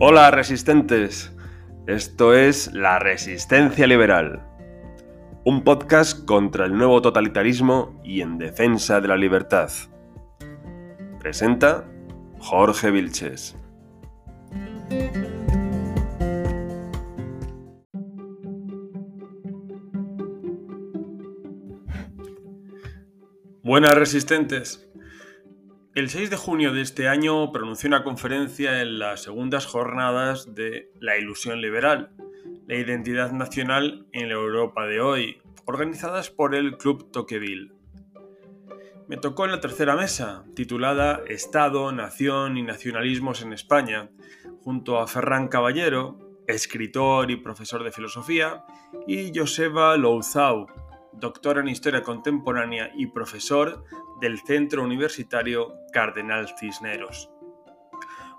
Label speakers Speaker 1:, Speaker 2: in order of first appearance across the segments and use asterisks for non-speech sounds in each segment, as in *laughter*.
Speaker 1: Hola resistentes, esto es La Resistencia Liberal, un podcast contra el nuevo totalitarismo y en defensa de la libertad. Presenta Jorge Vilches. Buenas resistentes. El 6 de junio de este año pronunció una conferencia en las segundas jornadas de La Ilusión Liberal, la identidad nacional en la Europa de hoy, organizadas por el Club Tocqueville. Me tocó en la tercera mesa, titulada Estado, Nación y Nacionalismos en España, junto a Ferran Caballero, escritor y profesor de filosofía, y Joseba Louzau, doctor en Historia Contemporánea y profesor del Centro Universitario Cardenal Cisneros.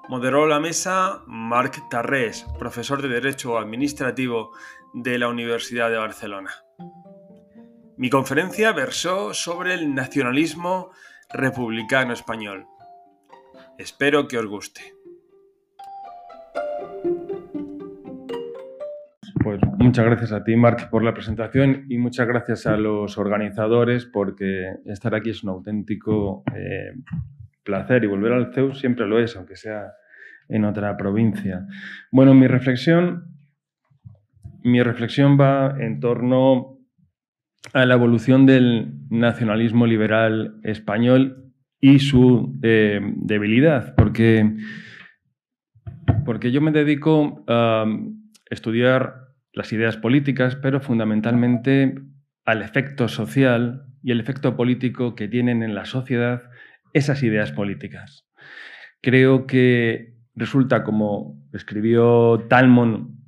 Speaker 1: Moderó la mesa Marc Tarrés, profesor de Derecho Administrativo de la Universidad de Barcelona. Mi conferencia versó sobre el nacionalismo republicano español. Espero que os guste.
Speaker 2: Pues muchas gracias a ti, Marc, por la presentación y muchas gracias a los organizadores porque estar aquí es un auténtico eh, placer y volver al CEU siempre lo es, aunque sea en otra provincia. Bueno, mi reflexión, mi reflexión va en torno a la evolución del nacionalismo liberal español y su eh, debilidad, porque, porque yo me dedico a estudiar las ideas políticas, pero fundamentalmente al efecto social y el efecto político que tienen en la sociedad esas ideas políticas. Creo que resulta, como escribió Talmon,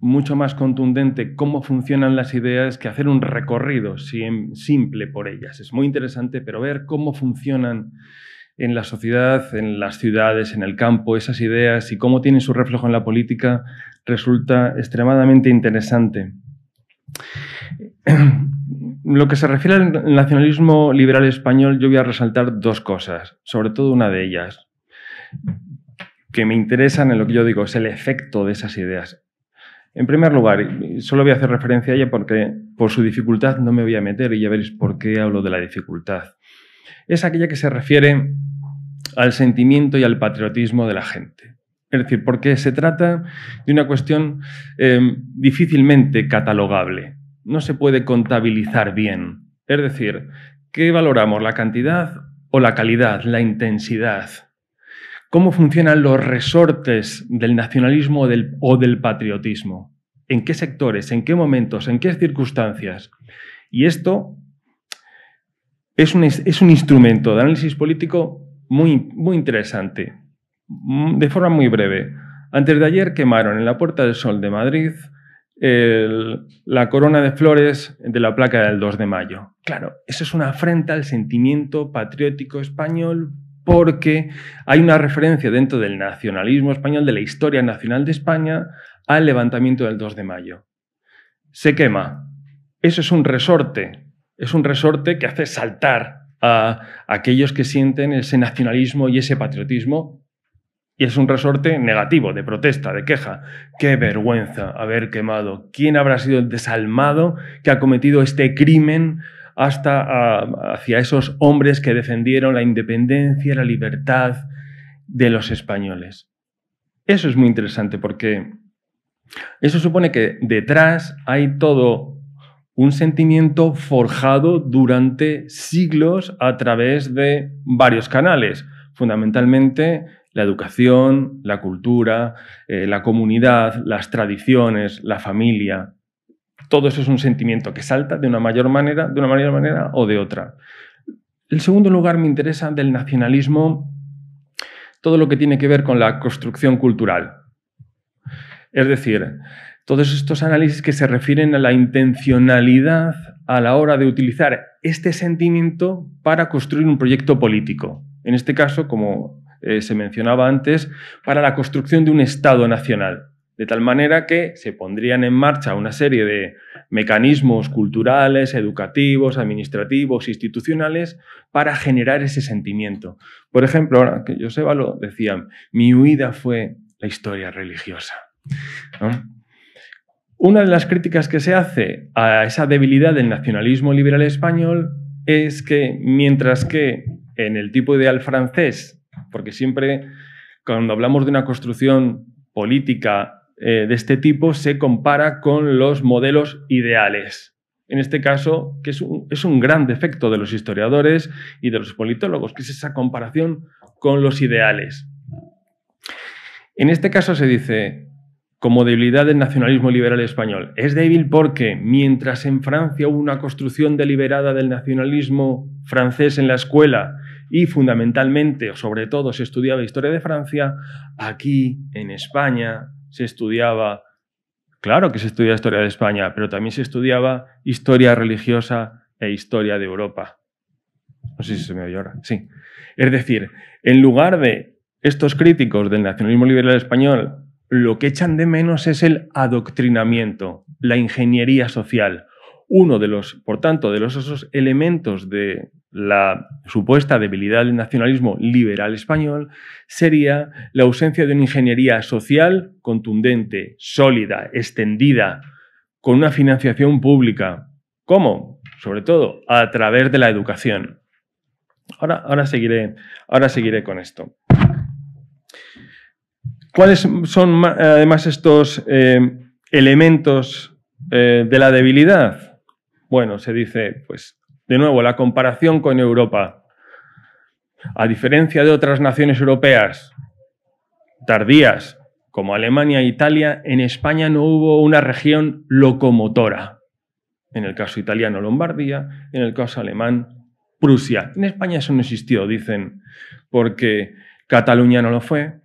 Speaker 2: mucho más contundente cómo funcionan las ideas que hacer un recorrido simple por ellas. Es muy interesante, pero ver cómo funcionan en la sociedad, en las ciudades, en el campo, esas ideas y cómo tienen su reflejo en la política, resulta extremadamente interesante. *clears throat* Lo que se refiere al nacionalismo liberal español, yo voy a resaltar dos cosas, sobre todo una de ellas, que me interesan en lo que yo digo, es el efecto de esas ideas. En primer lugar, solo voy a hacer referencia a ella porque por su dificultad no me voy a meter y ya veréis por qué hablo de la dificultad. Es aquella que se refiere al sentimiento y al patriotismo de la gente. Es decir, porque se trata de una cuestión em, difícilmente catalogable. No se puede contabilizar bien. Es decir, ¿qué valoramos? ¿La cantidad o la calidad, la intensidad? ¿Cómo funcionan los resortes del nacionalismo o del patriotismo? ¿En qué sectores? ¿En qué momentos? ¿En qué circunstancias? Y esto es un, es un instrumento de análisis político muy, muy interesante. Mm, de forma muy breve. Antes de ayer quemaron en la Puerta del Sol de Madrid la corona de flores de la placa del 2 de mayo. Claro, eso es una afrenta al sentimiento patriótico español porque hay una referencia dentro del nacionalismo español, de la historia nacional de España, al levantamiento del 2 de mayo. Se quema. Eso es un resorte. Es un resorte que hace saltar a aquellos que sienten ese nacionalismo y ese patriotismo y es un resorte negativo, de protesta, de queja. Qué vergüenza haber quemado. ¿Quién habrá sido el desalmado que ha cometido este crimen hasta ah, hacia esos hombres que defendieron la independencia, la libertad de los españoles? Eso es muy interesante porque eso supone que detrás hay todo un sentimiento forjado durante siglos a través de varios canales, fundamentalmente la educación, la cultura, eh, la comunidad, las tradiciones, la familia. Todo eso es un sentimiento que salta de una mayor manera, de una mayor manera o de otra. En segundo lugar, me interesa del nacionalismo todo lo que tiene que ver con la construcción cultural. Es decir, todos estos análisis que se refieren a la intencionalidad a la hora de utilizar este sentimiento para construir un proyecto político. En este caso, como eh, se mencionaba antes, para la construcción de un Estado nacional. De tal manera que se pondrían en marcha una serie de mecanismos culturales, educativos, administrativos, institucionales, para generar ese sentimiento. Por ejemplo, ahora que Joseba lo decía, mi huida fue la historia religiosa. Una de las críticas que se hace a esa debilidad del nacionalismo liberal español es que mientras que en el tipo ideal francés, porque siempre cuando hablamos de una construcción política eh, de este tipo se compara con los modelos ideales. En este caso, que es un, es un gran defecto de los historiadores y de los politólogos, que es esa comparación con los ideales. En este caso se dice, como debilidad del nacionalismo liberal español. Es débil porque mientras en Francia hubo una construcción deliberada del nacionalismo francés en la escuela y fundamentalmente, sobre todo, se estudiaba historia de Francia, aquí en España se estudiaba, claro que se estudiaba historia de España, pero también se estudiaba historia religiosa e historia de Europa. No sé si se me oye ahora. Sí. Es decir, en lugar de estos críticos del nacionalismo liberal español lo que echan de menos es el adoctrinamiento, la ingeniería social. Uno de los, por tanto, de los esos elementos de la supuesta debilidad del nacionalismo liberal español sería la ausencia de una ingeniería social contundente, sólida, extendida, con una financiación pública. ¿Cómo? Sobre todo a través de la educación. Ahora, ahora, seguiré, ahora seguiré con esto. ¿Cuáles son además estos eh, elementos eh, de la debilidad? Bueno, se dice, pues, de nuevo, la comparación con Europa. A diferencia de otras naciones europeas tardías, como Alemania e Italia, en España no hubo una región locomotora. En el caso italiano, Lombardía, en el caso alemán, Prusia. En España eso no existió, dicen, porque Cataluña no lo fue,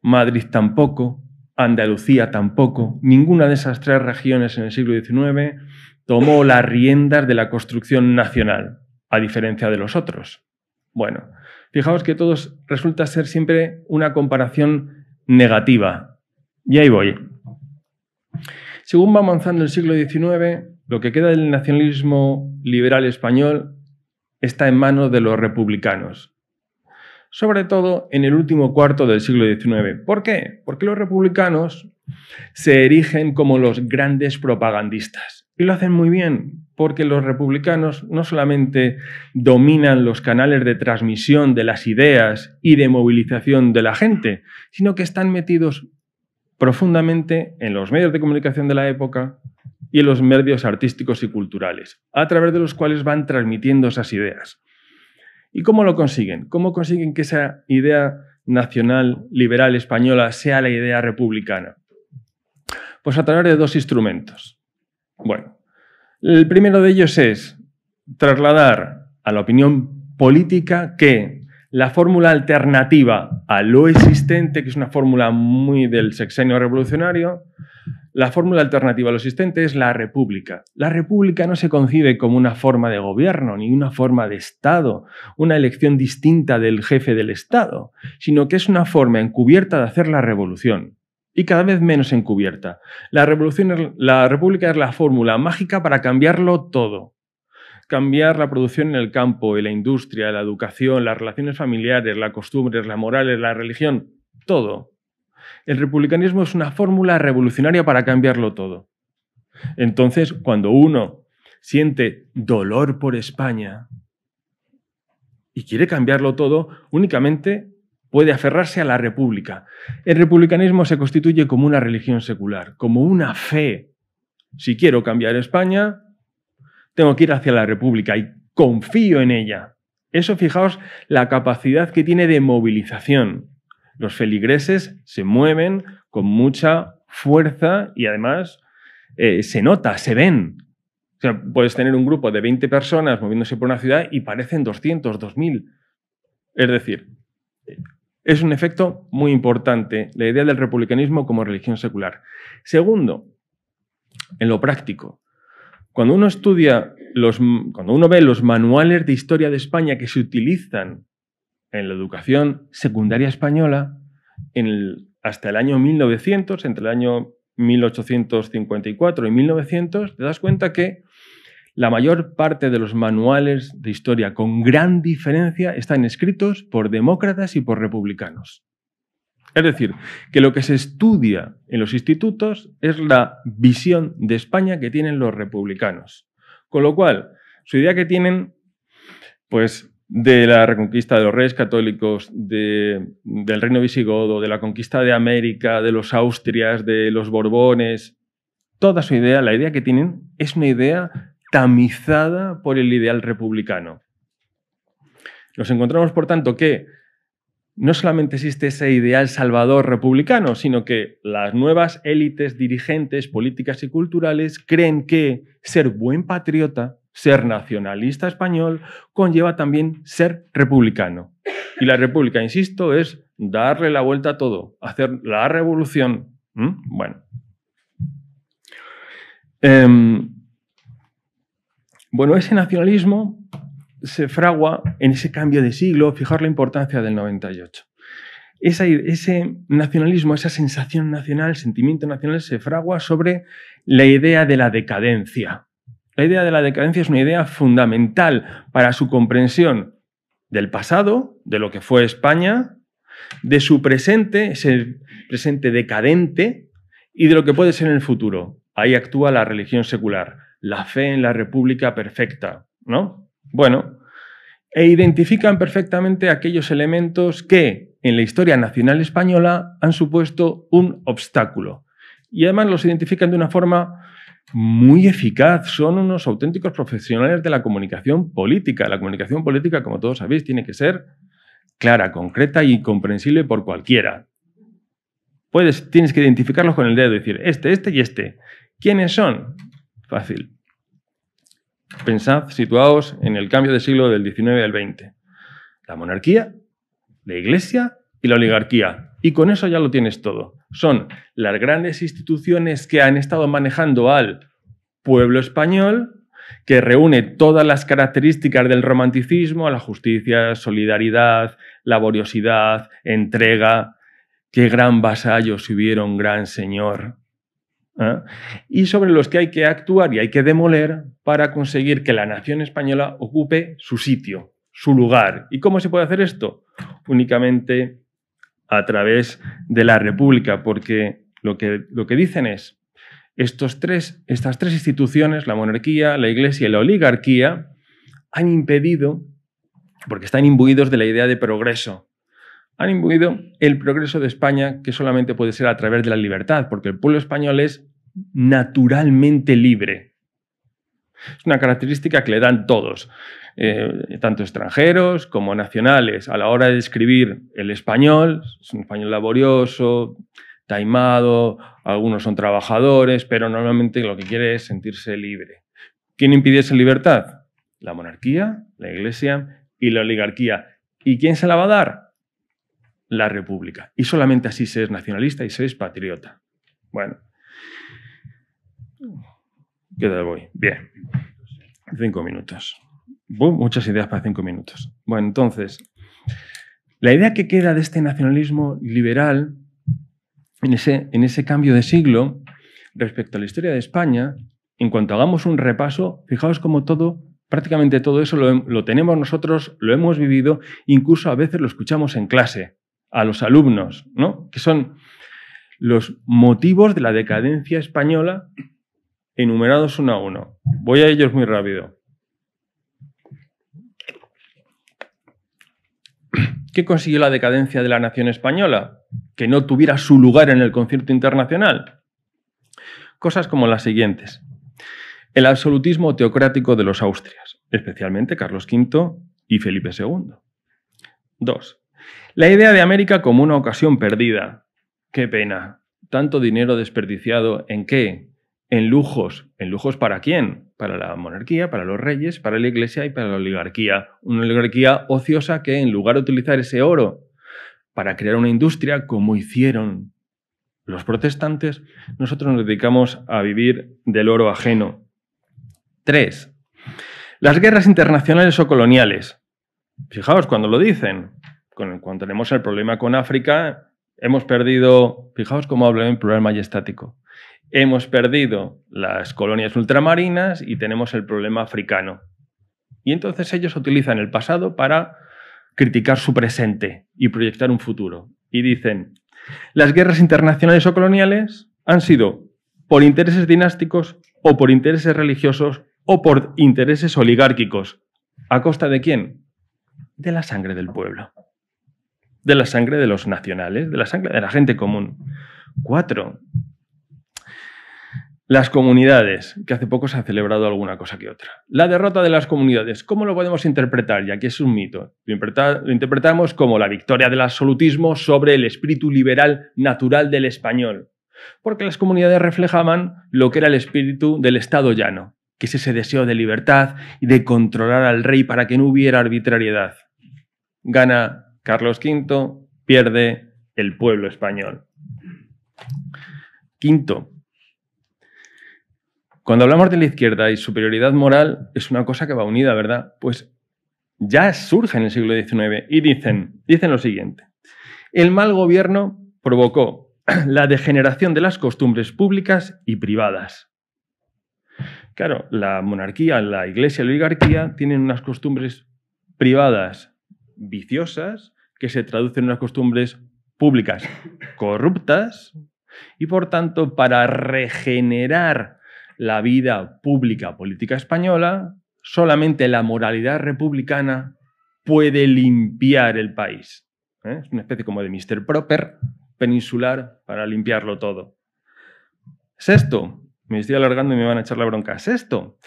Speaker 2: Madrid tampoco, Andalucía tampoco, ninguna de esas tres regiones en el siglo XIX tomó las riendas de la construcción nacional, a diferencia de los otros. Bueno, fijaos que todos resulta ser siempre una comparación negativa. Y ahí voy. Según va avanzando el siglo XIX, lo que queda del nacionalismo liberal español está en manos de los republicanos, sobre todo en el último cuarto del siglo XIX. ¿Por qué? Porque los republicanos se erigen como los grandes propagandistas. Y lo hacen muy bien, porque los republicanos no solamente dominan los canales de transmisión de las ideas y de movilización de la gente, sino que están metidos profundamente en los medios de comunicación de la época y en los medios artísticos y culturales, a través de los cuales van transmitiendo esas ideas. ¿Y cómo lo consiguen? ¿Cómo consiguen que esa idea nacional liberal española sea la idea republicana? Pues a través de dos instrumentos. Bueno, el primero de ellos es trasladar a la opinión política que la fórmula alternativa a lo existente, que es una fórmula muy del sexenio revolucionario, la fórmula alternativa a lo existente es la república. La república no se concibe como una forma de gobierno ni una forma de Estado, una elección distinta del jefe del Estado, sino que es una forma encubierta de hacer la revolución y cada vez menos encubierta. La, revolución, la república es la fórmula mágica para cambiarlo todo. Cambiar la producción en el campo, en la industria, la educación, las relaciones familiares, las costumbres, las morales, la religión, todo el republicanismo es una fórmula revolucionaria para cambiarlo todo. Entonces, cuando uno siente dolor por España y quiere cambiarlo todo, únicamente puede aferrarse a la república. El republicanismo se constituye como una religión secular, como una fe. Si quiero cambiar España, tengo que ir hacia la república y confío en ella. Eso, fijaos, la capacidad que tiene de movilización. Los feligreses se mueven con mucha fuerza y además eh, se nota, se ven. O sea, puedes tener un grupo de 20 personas moviéndose por una ciudad y parecen 200, 2000. Es decir, es un efecto muy importante la idea del republicanismo como religión secular. Segundo, en lo práctico, cuando uno estudia los, cuando uno ve los manuales de historia de España que se utilizan en la educación secundaria española hasta el año 1900, entre el año 1854 y 1900, te das cuenta que la mayor parte de los manuales de historia, con gran diferencia, están escritos por demócratas y por republicanos. Es decir, que lo que se estudia en los institutos es la visión de España que tienen los republicanos. Con lo cual, su idea que tienen, pues, de la reconquista de los reyes católicos, del reino visigodo, de la conquista de América, de los Austrias, de los Borbones, toda su idea, la idea que tienen, es una idea tamizada por el ideal republicano. Nos encontramos, por tanto, que no solamente existe ese ideal salvador republicano, sino que las nuevas élites dirigentes políticas y culturales creen que ser buen patriota ser nacionalista español conlleva también ser republicano. Y la república, insisto, es darle la vuelta a todo, hacer la revolución. ¿Mm? Bueno. Em, bueno, ese nacionalismo se fragua en ese cambio de siglo, fijar la importancia del 98. ese nacionalismo, esa sensación nacional, sentimiento nacional, se fragua sobre la idea de la decadencia. La idea de la decadencia es una idea fundamental para su comprensión del pasado, de lo que fue España, de su presente, ese presente decadente, y de lo que puede ser en el futuro. Ahí actúa la religión secular, la fe en la república perfecta, ¿no? Bueno, e identifican perfectamente aquellos elementos que en la historia nacional española han supuesto un obstáculo. Y además los identifican de una forma muy eficaz, son unos auténticos profesionales de la comunicación política. La comunicación política, como todos sabéis, tiene que ser clara, concreta y comprensible por cualquiera. Puedes, tienes que identificarlos con el dedo, decir, este, este y este. ¿Quiénes son? Fácil. Pensad, situaos en el cambio de siglo del XIX al XX. La monarquía, la iglesia y la oligarquía. Y con eso ya lo tienes todo. Son las grandes instituciones que han estado manejando al pueblo español, que reúne todas las características del romanticismo, la justicia, solidaridad, laboriosidad, entrega. Qué gran vasallo si hubiera un gran señor. ¿Eh? Y sobre los que hay que actuar y hay que demoler para conseguir que la nación española ocupe su sitio, su lugar. ¿Y cómo se puede hacer esto? Únicamente a través de la República, porque lo que, lo que dicen es, estos tres, estas tres instituciones, la monarquía, la iglesia y la oligarquía, han impedido, porque están imbuidos de la idea de progreso, han imbuido el progreso de España que solamente puede ser a través de la libertad, porque el pueblo español es naturalmente libre. Es una característica que le dan todos. Eh, tanto extranjeros como nacionales, a la hora de escribir el español, es un español laborioso, taimado, algunos son trabajadores, pero normalmente lo que quiere es sentirse libre. ¿Quién impide esa libertad? La monarquía, la iglesia y la oligarquía. ¿Y quién se la va a dar? La república. Y solamente así se es nacionalista y se es patriota. Bueno. ¿Qué tal voy? Bien. Cinco minutos muchas ideas para cinco minutos. Bueno, entonces, la idea que queda de este nacionalismo liberal en ese, en ese cambio de siglo respecto a la historia de España, en cuanto hagamos un repaso, fijaos cómo todo, prácticamente todo eso lo, lo tenemos nosotros, lo hemos vivido, incluso a veces lo escuchamos en clase, a los alumnos, ¿no? Que son los motivos de la decadencia española enumerados uno a uno. Voy a ellos muy rápido. ¿Qué consiguió la decadencia de la nación española? Que no tuviera su lugar en el concierto internacional. Cosas como las siguientes. El absolutismo teocrático de los Austrias, especialmente Carlos V y Felipe II. Dos. La idea de América como una ocasión perdida. Qué pena. Tanto dinero desperdiciado en qué? En lujos. ¿En lujos para quién? para la monarquía, para los reyes, para la iglesia y para la oligarquía. Una oligarquía ociosa que en lugar de utilizar ese oro para crear una industria, como hicieron los protestantes, nosotros nos dedicamos a vivir del oro ajeno. Tres, las guerras internacionales o coloniales. Fijaos cuando lo dicen. Cuando tenemos el problema con África, hemos perdido, fijaos cómo hablo en plural majestático, hemos perdido las colonias ultramarinas y tenemos el problema africano. Y entonces ellos utilizan el pasado para criticar su presente y proyectar un futuro. Y dicen, Las guerras internacionales o coloniales han sido por intereses dinásticos o por intereses religiosos o por intereses oligárquicos. ¿A costa de quién? De la sangre del pueblo. De la sangre de los nacionales, de la sangre de la gente común. Cuatro. Las comunidades, que hace poco se ha celebrado alguna cosa que otra. La derrota de las comunidades, ¿cómo lo podemos interpretar? Ya que es un mito. Lo, interpretamos como la victoria del absolutismo sobre el espíritu liberal natural del español. Porque las comunidades reflejaban lo que era el espíritu del Estado llano, que es ese deseo de libertad y de controlar al rey para que no hubiera arbitrariedad. Gana Carlos V, pierde el pueblo español. Quinto, cuando hablamos de la izquierda y superioridad moral, es una cosa que va unida, ¿verdad? Pues ya surge en el siglo XIX y dicen, dicen lo siguiente. El mal gobierno provocó *clears throat* la degeneración de las costumbres públicas y privadas. Claro, la monarquía, la iglesia la oligarquía tienen unas costumbres privadas viciosas que se traducen en unas costumbres públicas corruptas y por tanto para regenerar la vida pública política española, solamente la moralidad republicana puede limpiar el país. ¿eh? Es una especie como de Mr. Proper peninsular para limpiarlo todo. Sexto, me estoy alargando y me van a echar la bronca. Sexto,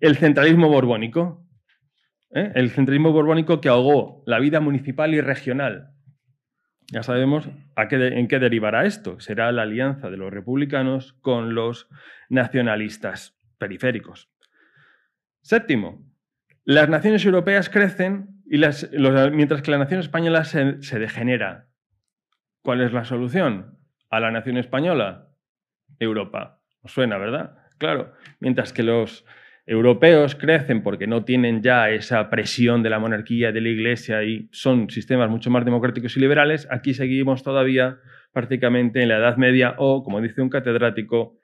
Speaker 2: el centralismo borbónico. ¿Eh? El centralismo borbónico que ahogó la vida municipal y regional. Ya sabemos en qué derivará esto. Será la alianza de los republicanos con los nacionalistas periféricos. Séptimo, las naciones europeas crecen y mientras que la nación española se, degenera. ¿Cuál es la solución? A la nación española, Europa. ¿Os suena, verdad? Claro, mientras que los europeos crecen porque no tienen ya esa presión de la monarquía, de la iglesia y son sistemas mucho más democráticos y liberales, aquí seguimos todavía prácticamente en la Edad Media o, como dice un catedrático,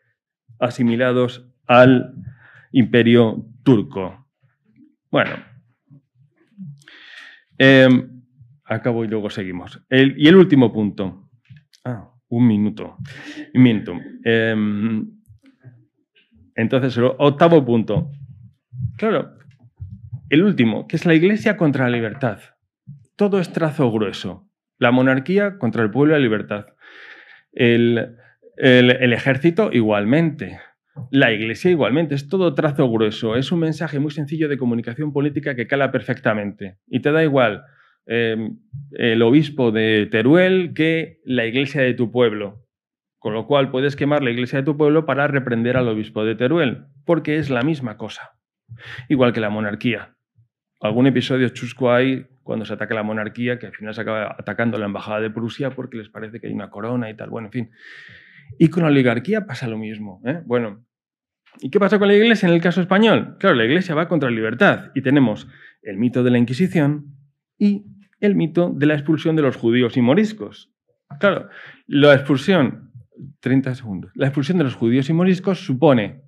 Speaker 2: asimilados al imperio turco. Bueno, em, acabo y luego seguimos. y el último punto. Ah, un minuto. Un minuto. Entonces, el octavo punto. Claro, el último, que es la Iglesia contra la libertad. Todo es trazo grueso. La monarquía contra el pueblo y la libertad. El, ejército igualmente. La iglesia igualmente. Es todo trazo grueso. Es un mensaje muy sencillo de comunicación política que cala perfectamente. Y te da igual em, el obispo de Teruel que la iglesia de tu pueblo. Con lo cual puedes quemar la iglesia de tu pueblo para reprender al obispo de Teruel, porque es la misma cosa. Igual que la monarquía. Algún episodio chusco hay cuando se ataca la monarquía, que al final se acaba atacando la embajada de Prusia porque les parece que hay una corona y tal. Bueno, en fin. Y con la oligarquía pasa lo mismo. ¿eh? Bueno, ¿y qué pasa con la iglesia en el caso español? Claro, la iglesia va contra la libertad y tenemos el mito de la Inquisición y el mito de la expulsión de los judíos y moriscos. Claro, la expulsión 30 segundos. La expulsión de los judíos y moriscos supone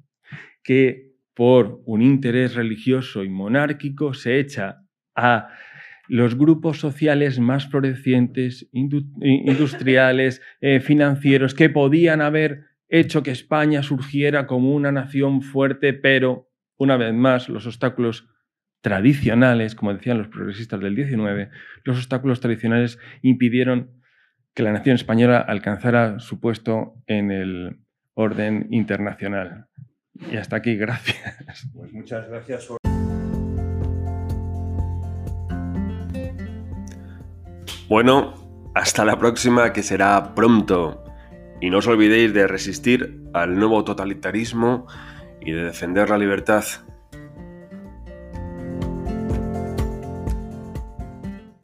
Speaker 2: que por un interés religioso y monárquico se echa a los grupos sociales más florecientes, industriales, *laughs* eh, financieros, que podían haber hecho que España surgiera como una nación fuerte, pero, una vez más, los obstáculos tradicionales, como decían los progresistas del 19, los obstáculos tradicionales impidieron que la nación española alcanzara su puesto en el orden internacional. Y hasta aquí, gracias.
Speaker 1: Pues muchas gracias. Bueno, hasta la próxima que será pronto. Y no os olvidéis de resistir al nuevo totalitarismo y de defender la libertad.